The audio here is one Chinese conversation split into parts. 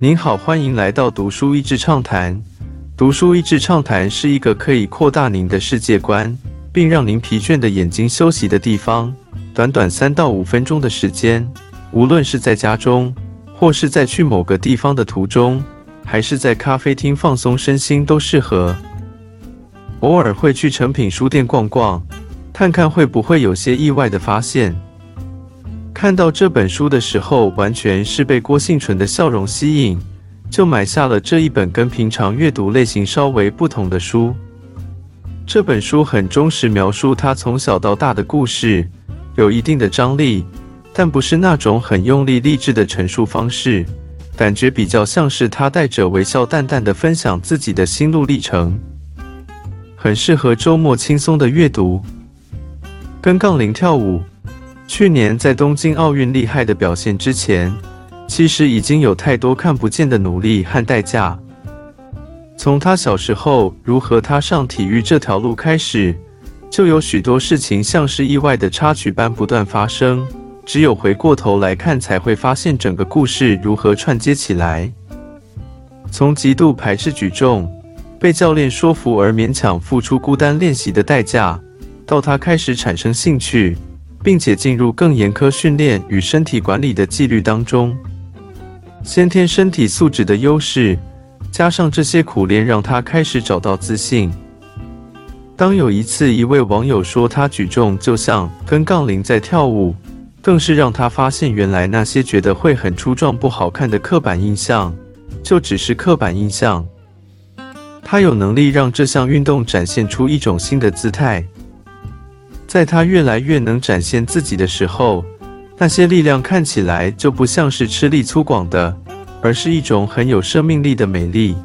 您好，欢迎来到读书益智畅谈。读书益智畅谈是一个可以扩大您的世界观，并让您疲倦的眼睛休息的地方。短短三到五分钟的时间，无论是在家中，或是在去某个地方的途中，还是在咖啡厅放松身心，都适合。偶尔会去诚品书店逛逛，看看会不会有些意外的发现。看到这本书的时候，完全是被郭幸纯的笑容吸引，就买下了这一本跟平常阅读类型稍微不同的书。这本书很忠实描述他从小到大的故事，有一定的张力，但不是那种很用力励志的陈述方式，感觉比较像是他带着微笑淡淡的分享自己的心路历程，很适合周末轻松的阅读。跟杠铃跳舞。去年在东京奥运厉害的表现之前，其实已经有太多看不见的努力和代价。从他小时候如何踏上体育这条路开始，就有许多事情像是意外的插曲般不断发生。只有回过头来看，才会发现整个故事如何串接起来。从极度排斥举重，被教练说服而勉强付出孤单练习的代价，到他开始产生兴趣。并且进入更严苛训练与身体管理的纪律当中，先天身体素质的优势，加上这些苦练，让他开始找到自信。当有一次一位网友说他举重就像跟杠铃在跳舞，更是让他发现原来那些觉得会很粗壮不好看的刻板印象，就只是刻板印象。他有能力让这项运动展现出一种新的姿态。在他越来越能展现自己的时候，那些力量看起来就不像是吃力粗犷的，而是一种很有生命力的美丽。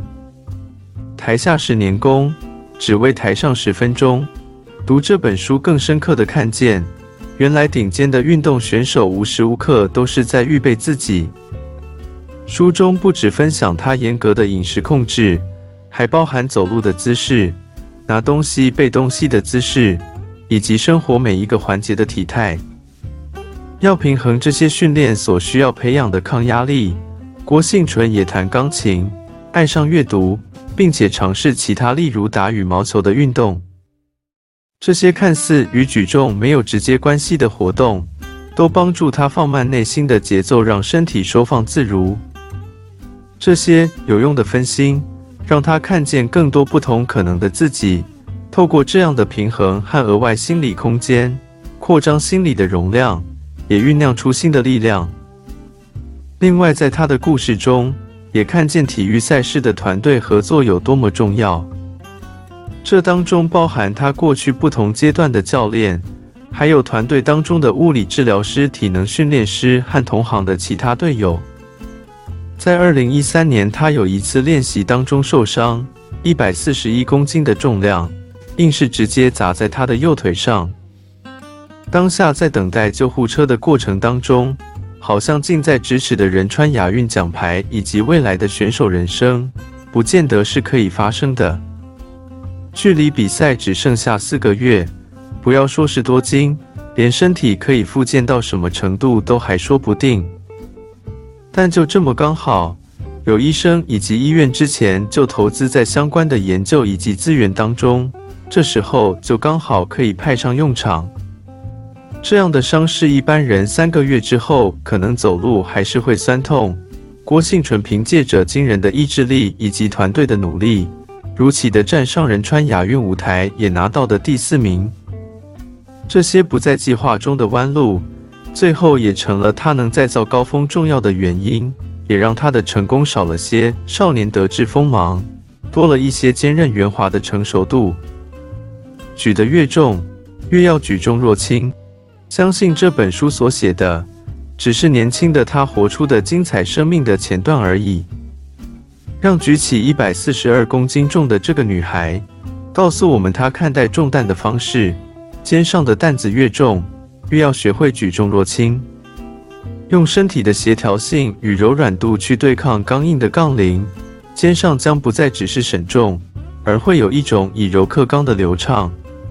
台下十年功，只为台上十分钟。读这本书，更深刻的看见，原来顶尖的运动选手无时无刻都是在预备自己。书中不只分享他严格的饮食控制，还包含走路的姿势、拿东西、背东西的姿势。以及生活每一个环节的体态，要平衡这些训练所需要培养的抗压力。郭幸纯也弹钢琴，爱上阅读，并且尝试其他例如打羽毛球的运动。这些看似与举重没有直接关系的活动，都帮助他放慢内心的节奏，让身体收放自如。这些有用的分心，让他看见更多不同可能的自己。透过这样的平衡和额外心理空间，扩张心理的容量，也酝酿出新的力量。另外，在他的故事中，也看见体育赛事的团队合作有多么重要。这当中包含他过去不同阶段的教练，还有团队当中的物理治疗师、体能训练师和同行的其他队友。在二零一三年，他有一次练习当中受伤，一百四十一公斤的重量。硬是直接砸在他的右腿上。当下在等待救护车的过程当中，好像近在咫尺的仁川亚运奖牌以及未来的选手人生，不见得是可以发生的。距离比赛只剩下四个月，不要说是多金，连身体可以复健到什么程度都还说不定。但就这么刚好，有医生以及医院之前就投资在相关的研究以及资源当中。这时候就刚好可以派上用场。这样的伤势，一般人三个月之后可能走路还是会酸痛。郭幸纯凭借着惊人的意志力以及团队的努力，如期的站上仁川亚运舞台，也拿到的第四名。这些不在计划中的弯路，最后也成了他能再造高峰重要的原因，也让他的成功少了些少年得志锋芒，多了一些坚韧圆滑的成熟度。举得越重，越要举重若轻。相信这本书所写的，只是年轻的他活出的精彩生命的前段而已。让举起一百四十二公斤重的这个女孩，告诉我们她看待重担的方式：肩上的担子越重，越要学会举重若轻，用身体的协调性与柔软度去对抗刚硬的杠铃。肩上将不再只是省重，而会有一种以柔克刚的流畅。